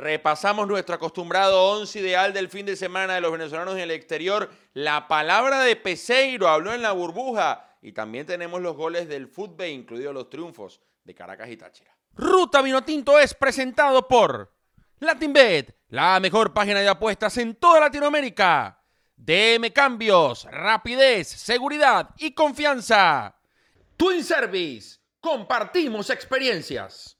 Repasamos nuestro acostumbrado once ideal del fin de semana de los venezolanos en el exterior. La palabra de Peseiro habló en la burbuja. Y también tenemos los goles del fútbol, incluidos los triunfos de Caracas y Táchira. Ruta Vinotinto es presentado por LatinBet, la mejor página de apuestas en toda Latinoamérica. DM Cambios, rapidez, seguridad y confianza. Twin Service, compartimos experiencias.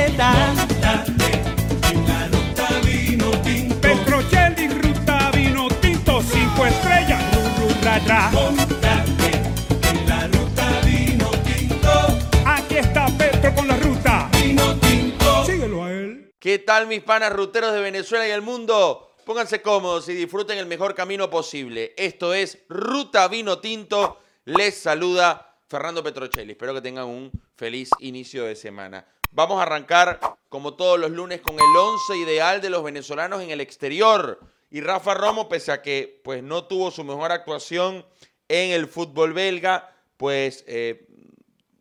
¿Qué tal mis panas ruteros de Venezuela y el mundo? Pónganse cómodos y disfruten el mejor camino posible. Esto es Ruta Vino Tinto. Les saluda Fernando Petrocelli. Espero que tengan un feliz inicio de semana. Vamos a arrancar, como todos los lunes, con el 11 ideal de los venezolanos en el exterior. Y Rafa Romo, pese a que pues, no tuvo su mejor actuación en el fútbol belga, pues eh,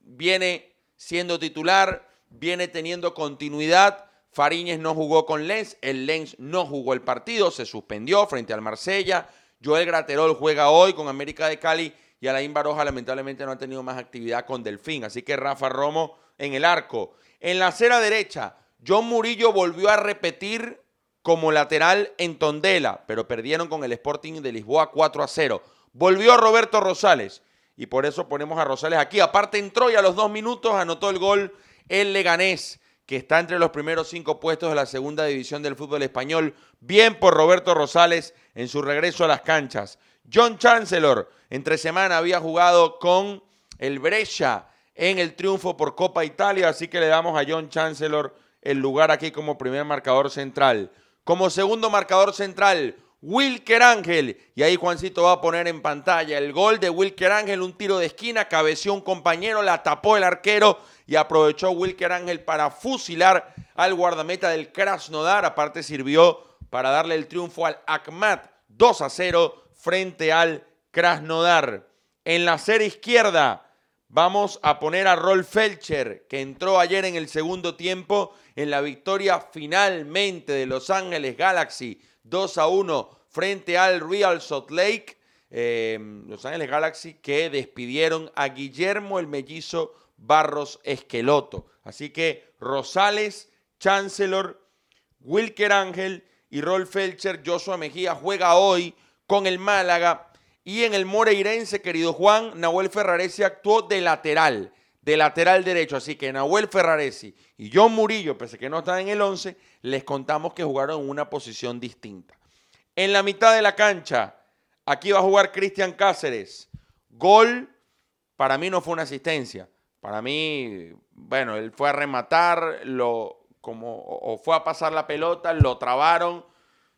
viene siendo titular, viene teniendo continuidad. Fariñez no jugó con Lens, el Lens no jugó el partido, se suspendió frente al Marsella. Joel Graterol juega hoy con América de Cali y Alain Baroja lamentablemente no ha tenido más actividad con Delfín. Así que Rafa Romo en el arco. En la acera derecha, John Murillo volvió a repetir como lateral en Tondela, pero perdieron con el Sporting de Lisboa 4 a 0. Volvió Roberto Rosales y por eso ponemos a Rosales aquí. Aparte entró y a los dos minutos anotó el gol el Leganés, que está entre los primeros cinco puestos de la segunda división del fútbol español. Bien por Roberto Rosales en su regreso a las canchas. John Chancellor, entre semana había jugado con el Brescia en el triunfo por Copa Italia, así que le damos a John Chancellor el lugar aquí como primer marcador central. Como segundo marcador central, Wilker Ángel. Y ahí Juancito va a poner en pantalla el gol de Wilker Ángel, un tiro de esquina, cabeció un compañero, la tapó el arquero y aprovechó Wilker Ángel para fusilar al guardameta del Krasnodar. Aparte sirvió para darle el triunfo al Akhmat 2 a 0 frente al Krasnodar. En la serie izquierda, Vamos a poner a Rolf Felcher, que entró ayer en el segundo tiempo en la victoria finalmente de Los Ángeles Galaxy 2 a 1 frente al Real Salt Lake. Em, Los Ángeles Galaxy que despidieron a Guillermo el mellizo Barros Esqueloto. Así que Rosales, Chancellor, Wilker Ángel y Rolf Felcher, Joshua Mejía juega hoy con el Málaga y en el Moreirense, querido Juan, Nahuel Ferraresi actuó de lateral, de lateral derecho. Así que Nahuel Ferraresi y John Murillo, pese que no están en el 11, les contamos que jugaron en una posición distinta. En la mitad de la cancha, aquí va a jugar Cristian Cáceres. Gol, para mí no fue una asistencia. Para mí, bueno, él fue a rematar, lo, como, o fue a pasar la pelota, lo trabaron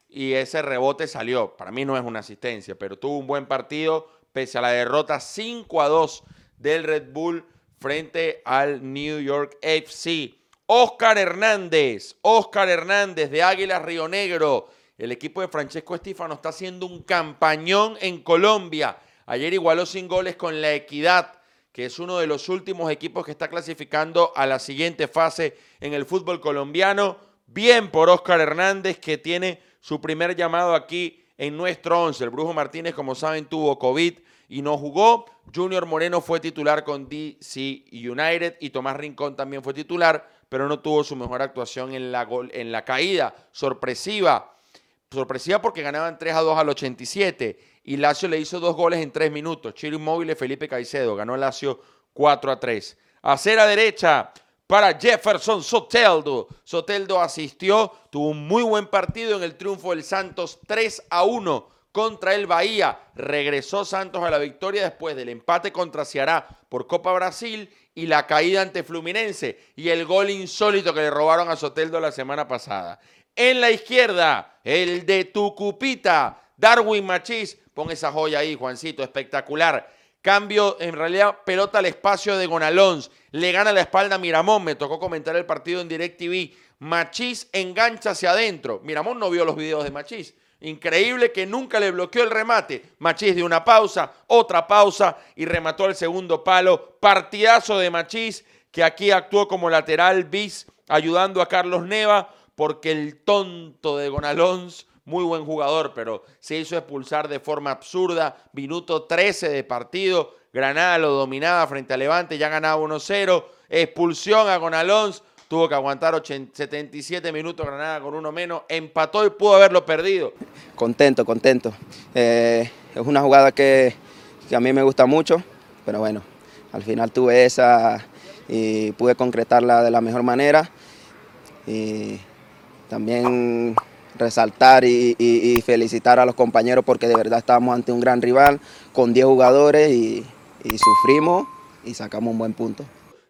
y ese rebote salió. Para mí no es una asistencia, pero tuvo un buen partido pese a la derrota 5 a 2 del Red Bull frente al New York FC. Oscar Hernández, Oscar Hernández de Águilas Río Negro. El equipo de Francesco Estífano está haciendo un campañón en Colombia. Ayer igualó sin goles con la Equidad, que es uno de los últimos equipos que está clasificando a la siguiente fase en el fútbol colombiano. Bien por Oscar Hernández, que tiene su primer llamado aquí en nuestro 11. El Brujo Martínez, como saben, tuvo COVID y no jugó. Junior Moreno fue titular con DC United y Tomás Rincón también fue titular, pero no tuvo su mejor actuación en la, en la caída sorpresiva. Sorpresiva porque ganaban 3 a 2 al 87 y Lazio le hizo dos goles en tres minutos. Chile Móvil Felipe Caicedo ganó Lazio 4 a 3. A cera derecha, para Jefferson Soteldo. Soteldo asistió, tuvo un muy buen partido en el triunfo del Santos 3 a 1 contra el Bahía. Regresó Santos a la victoria después del empate contra Ceará por Copa Brasil y la caída ante Fluminense y el gol insólito que le robaron a Soteldo la semana pasada. En la izquierda, el de Tucupita, Darwin Machís. Pon esa joya ahí, Juancito, espectacular. Cambio, en realidad, pelota al espacio de Gonalons. Le gana la espalda a Miramón. Me tocó comentar el partido en DirecTV. Machís engancha hacia adentro. Miramón no vio los videos de Machís. Increíble que nunca le bloqueó el remate. Machís de una pausa, otra pausa y remató el segundo palo. Partidazo de Machís que aquí actuó como lateral bis ayudando a Carlos Neva porque el tonto de Gonalons muy buen jugador, pero se hizo expulsar de forma absurda. Minuto 13 de partido. Granada lo dominaba frente a Levante, ya ganaba 1-0. Expulsión a Gonalons. Tuvo que aguantar 77 minutos Granada con uno menos. Empató y pudo haberlo perdido. Contento, contento. Eh, es una jugada que, que a mí me gusta mucho, pero bueno, al final tuve esa y pude concretarla de la mejor manera. Y también resaltar y, felicitar a los compañeros porque de verdad estábamos ante un gran rival con 10 jugadores y, sufrimos y sacamos un buen punto.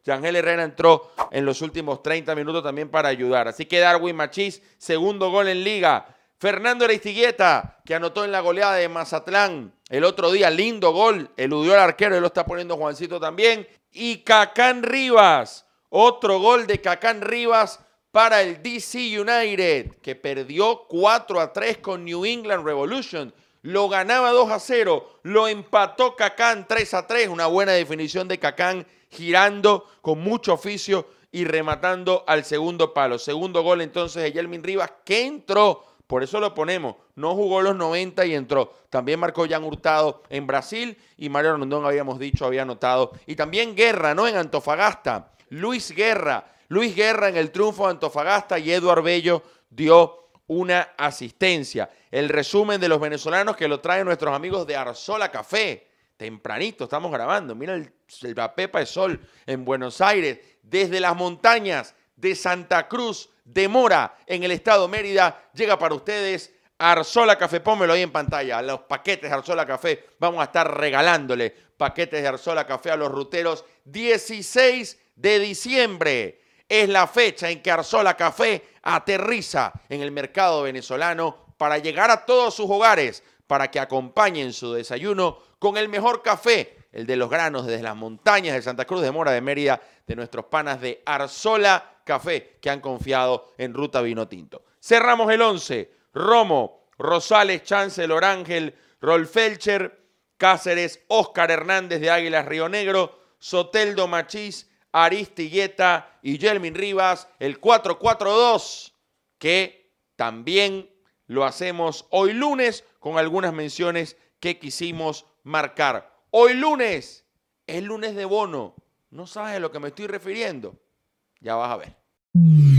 Yangel Herrera entró en los últimos 30 minutos también para ayudar. Así que Darwin Machís, segundo gol en liga. Fernando Aristigueta, que anotó en la goleada de Mazatlán el otro día, lindo gol, eludió al arquero y lo está poniendo Juancito también. Y Cacán Rivas, otro gol de Cacán Rivas para el DC United, que perdió 4 a 3 con New England Revolution. Lo ganaba 2 a 0, lo empató Cacán 3 a 3, una buena definición de Cacán girando con mucho oficio y rematando al segundo palo. Segundo gol entonces de Yelmin Rivas que entró, por eso lo ponemos, no jugó los 90 y entró. También marcó Jan Hurtado en Brasil y Mario Rondón habíamos dicho, había anotado. Y también Guerra, ¿no? En Antofagasta. Luis Guerra Luis Guerra en el triunfo de Antofagasta y Eduard Bello dio una asistencia. El resumen de los venezolanos que lo traen nuestros amigos de Arzola Café. Tempranito estamos grabando. Mira el, la pepa de sol en Buenos Aires. Desde las montañas de Santa Cruz de Mora en el estado Mérida llega para ustedes Arzola Café. Pónmelo ahí en pantalla. Los paquetes de Arzola Café. Vamos a estar regalándole paquetes de Arzola Café a los ruteros 16 de diciembre es la fecha en que Arzola Café aterriza en el mercado venezolano para llegar a todos sus hogares, para que acompañen su desayuno con el mejor café, el de los granos desde las montañas de Santa Cruz de Mora de Mérida, de nuestros panas de Arzola Café, que han confiado en Ruta Vino Tinto. Cerramos el 11. Romo, Rosales, Chancellor Ángel, Rolfelcher, Cáceres, Óscar Hernández de Águilas Río Negro, Soteldo Machís, Aristigueta y Yelmin Rivas, el 4-4-2, que también lo hacemos hoy lunes con algunas menciones que quisimos marcar. Hoy lunes es lunes de bono. ¿No sabes a lo que me estoy refiriendo? Ya vas a ver.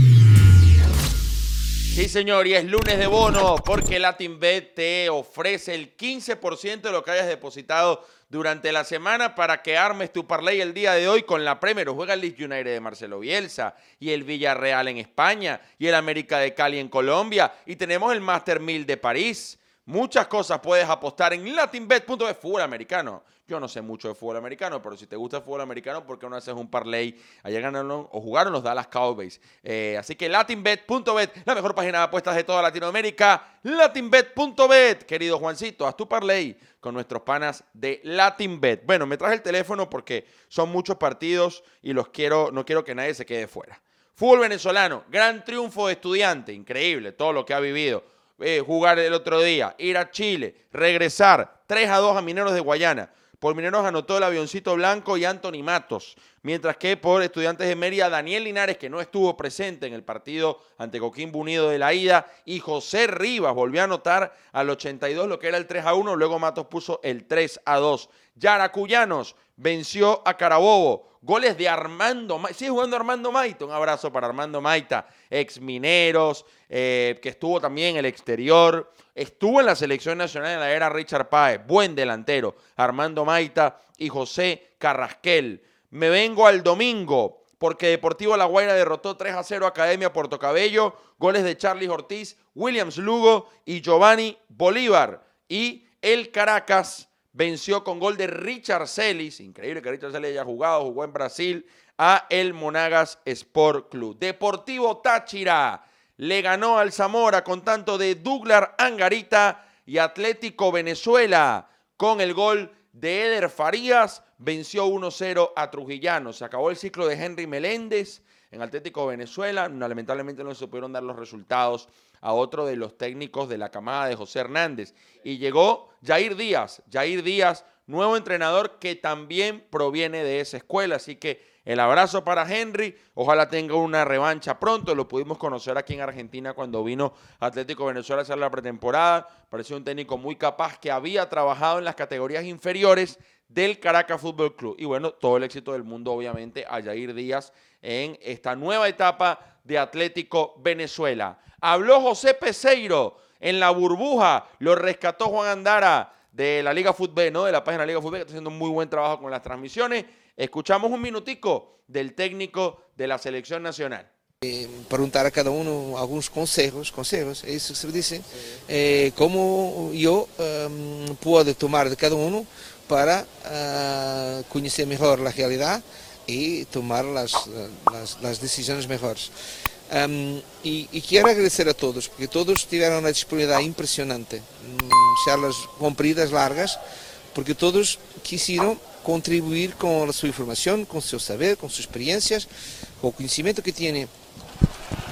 Sí, señor, y es lunes de bono porque LatinBet te ofrece el 15% de lo que hayas depositado durante la semana para que armes tu parlay el día de hoy con la Premier. Juega el Leeds United de Marcelo Bielsa y el Villarreal en España y el América de Cali en Colombia y tenemos el Master 1000 de París. Muchas cosas puedes apostar en latinbet.es fútbol americano. Yo no sé mucho de fútbol americano, pero si te gusta el fútbol americano, ¿por qué no haces un parlay? Ayer ganaron o jugaron los Dallas Cowboys. Eh, así que latinbet.bet, la mejor página de apuestas de toda Latinoamérica. Latinbet.bet, querido Juancito, haz tu parlay con nuestros panas de Latinbet. Bueno, me traje el teléfono porque son muchos partidos y los quiero, no quiero que nadie se quede fuera. Fútbol venezolano, gran triunfo de estudiante, increíble todo lo que ha vivido. Eh, jugar el otro día, ir a Chile, regresar 3 a 2 a Mineros de Guayana. Por Mineros anotó el avioncito blanco y Anthony Matos. Mientras que por Estudiantes de Mérida, Daniel Linares, que no estuvo presente en el partido ante Coquimbo Unido de la ida, y José Rivas volvió a anotar al 82 lo que era el 3 a 1. Luego Matos puso el 3 a 2. Yaracuyanos venció a Carabobo. Goles de Armando Maita. Sigue jugando Armando Maita. Un abrazo para Armando Maita, ex mineros, eh, que estuvo también en el exterior. Estuvo en la selección nacional en la era Richard Páez. Buen delantero. Armando Maita y José Carrasquel. Me vengo al domingo porque Deportivo La Guaira derrotó 3 a 0 a Academia Puerto Cabello. Goles de Charlie Ortiz, Williams Lugo y Giovanni Bolívar. Y el Caracas venció con gol de Richard Celis, increíble que Richard Celis haya jugado, jugó en Brasil, a el Monagas Sport Club. Deportivo Táchira le ganó al Zamora con tanto de Douglas Angarita y Atlético Venezuela con el gol de Eder Farías venció 1-0 a Trujillano. Se acabó el ciclo de Henry Meléndez en Atlético Venezuela. lamentablemente no se pudieron dar los resultados a otro de los técnicos de la camada de José Hernández. Y llegó Jair Díaz. Jair Díaz, nuevo entrenador que también proviene de esa escuela. Así que el abrazo para Henry. Ojalá tenga una revancha pronto. Lo pudimos conocer aquí en Argentina cuando vino Atlético Venezuela a hacer la pretemporada. Pareció un técnico muy capaz que había trabajado en las categorías inferiores del Caracas Fútbol Club. Y bueno, todo el éxito del mundo, obviamente, a Jair Díaz en esta nueva etapa de Atlético Venezuela. Habló José Peseiro en la burbuja, lo rescató Juan Andara de la Liga Fútbol, ¿no? De la página Liga Fútbol, que está haciendo un muy buen trabajo con las transmisiones. Escuchamos un minutico del técnico de la selección nacional. Eh, preguntar a cada uno algunos consejos, consejos, eso se dice, eh, cómo yo um, puedo tomar de cada uno para uh, conocer mejor la realidad y tomar las, las, las decisiones mejores. Um, y, y, quiero agradecer a todos, porque todos tuvieron una disponibilidad impresionante, um, charlas compridas, largas, porque todos quisieron contribuir con su información, con su saber, con sus experiencias, con el conocimiento que tiene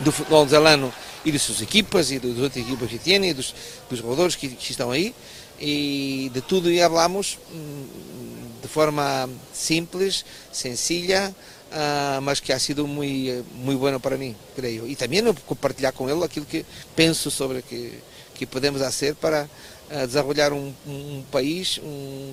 do futebol zelano e de suas equipas e das outras equipas que tem e dos, dos jogadores que, que, estão aí e de tudo e hablamos de forma simples, sencilla, uh, mas que ha sido muito muito bueno para mim, creio. E também compartilhar com ele aquilo que penso sobre que que podemos fazer para a un, un país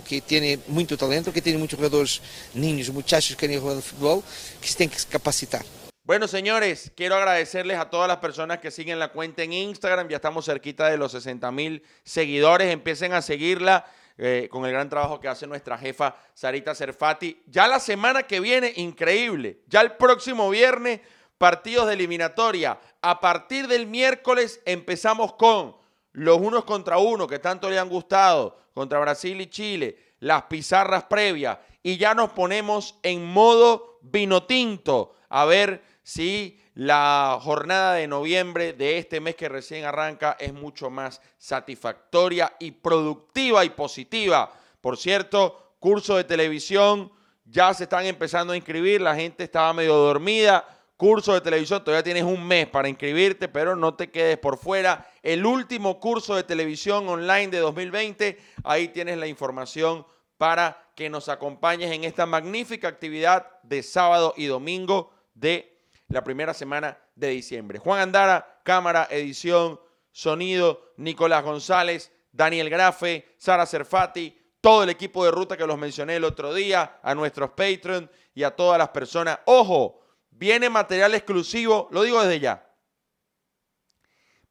que tiene mucho talento, que tiene muchos jugadores niños, muchachos que quieren jugar al fútbol, que se tienen que capacitar. Bueno, señores, quiero agradecerles a todas las personas que siguen la cuenta en Instagram. Ya estamos cerquita de los 60 mil seguidores. Empiecen a seguirla eh, con el gran trabajo que hace nuestra jefa Sarita Cerfati. Ya la semana que viene, increíble. Ya el próximo viernes, partidos de eliminatoria. A partir del miércoles empezamos con los unos contra uno que tanto le han gustado contra Brasil y Chile, las pizarras previas y ya nos ponemos en modo vino tinto a ver si la jornada de noviembre de este mes que recién arranca es mucho más satisfactoria y productiva y positiva. Por cierto, curso de televisión ya se están empezando a inscribir, la gente estaba medio dormida curso de televisión, todavía tienes un mes para inscribirte, pero no te quedes por fuera. El último curso de televisión online de 2020, ahí tienes la información para que nos acompañes en esta magnífica actividad de sábado y domingo de la primera semana de diciembre. Juan Andara, cámara, edición, sonido, Nicolás González, Daniel Grafe, Sara Cerfati, todo el equipo de ruta que los mencioné el otro día, a nuestros Patreon y a todas las personas. Ojo, Viene material exclusivo, lo digo desde ya.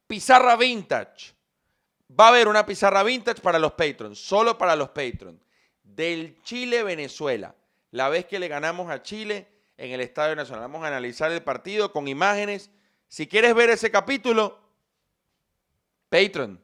Pizarra Vintage. Va a haber una pizarra vintage para los patrons, solo para los patrons. Del Chile-Venezuela. La vez que le ganamos a Chile en el Estadio Nacional. Vamos a analizar el partido con imágenes. Si quieres ver ese capítulo, Patreon.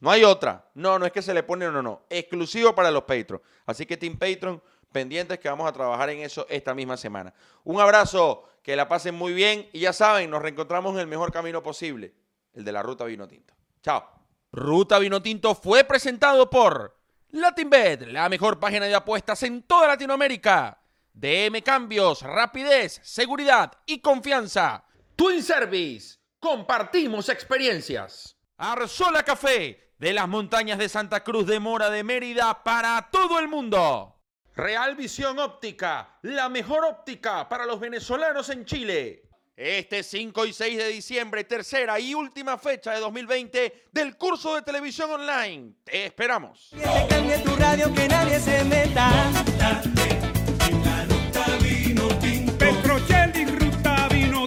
No hay otra. No, no es que se le pone, no, no. Exclusivo para los patrons. Así que Team Patreon pendientes que vamos a trabajar en eso esta misma semana. Un abrazo, que la pasen muy bien y ya saben, nos reencontramos en el mejor camino posible, el de la Ruta Vino Tinto. Chao. Ruta Vino Tinto fue presentado por LatinBet, la mejor página de apuestas en toda Latinoamérica. DM Cambios, rapidez, seguridad y confianza. Twin Service, compartimos experiencias. Arzola Café, de las montañas de Santa Cruz de Mora de Mérida para todo el mundo. Real Visión Óptica, la mejor óptica para los venezolanos en Chile este 5 y 6 de diciembre, tercera y última fecha de 2020 del curso de televisión online. Te esperamos. Que tu radio, que nadie se meta. Petrochel Vino